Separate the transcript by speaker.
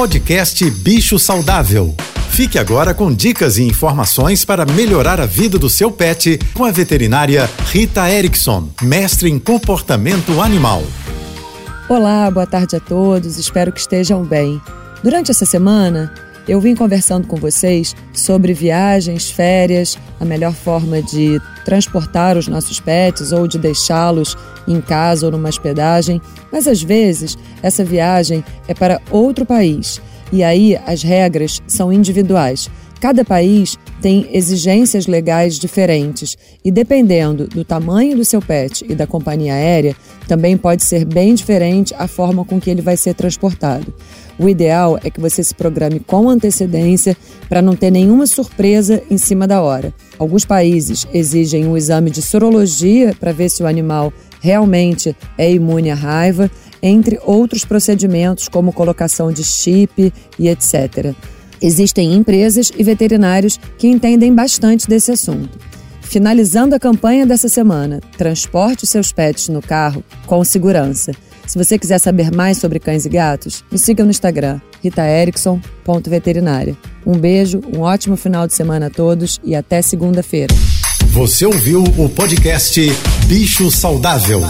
Speaker 1: Podcast Bicho Saudável. Fique agora com dicas e informações para melhorar a vida do seu pet com a veterinária Rita Erickson, mestre em comportamento animal.
Speaker 2: Olá, boa tarde a todos, espero que estejam bem. Durante essa semana, eu vim conversando com vocês sobre viagens, férias, a melhor forma de transportar os nossos pets ou de deixá-los em casa ou numa hospedagem, mas às vezes essa viagem é para outro país e aí as regras são individuais. Cada país tem exigências legais diferentes e, dependendo do tamanho do seu pet e da companhia aérea, também pode ser bem diferente a forma com que ele vai ser transportado. O ideal é que você se programe com antecedência para não ter nenhuma surpresa em cima da hora. Alguns países exigem um exame de sorologia para ver se o animal realmente é imune à raiva, entre outros procedimentos como colocação de chip e etc. Existem empresas e veterinários que entendem bastante desse assunto. Finalizando a campanha dessa semana, transporte seus pets no carro com segurança. Se você quiser saber mais sobre cães e gatos, me siga no Instagram, ritaerickson.veterinária. Um beijo, um ótimo final de semana a todos e até segunda-feira.
Speaker 1: Você ouviu o podcast Bicho Saudável.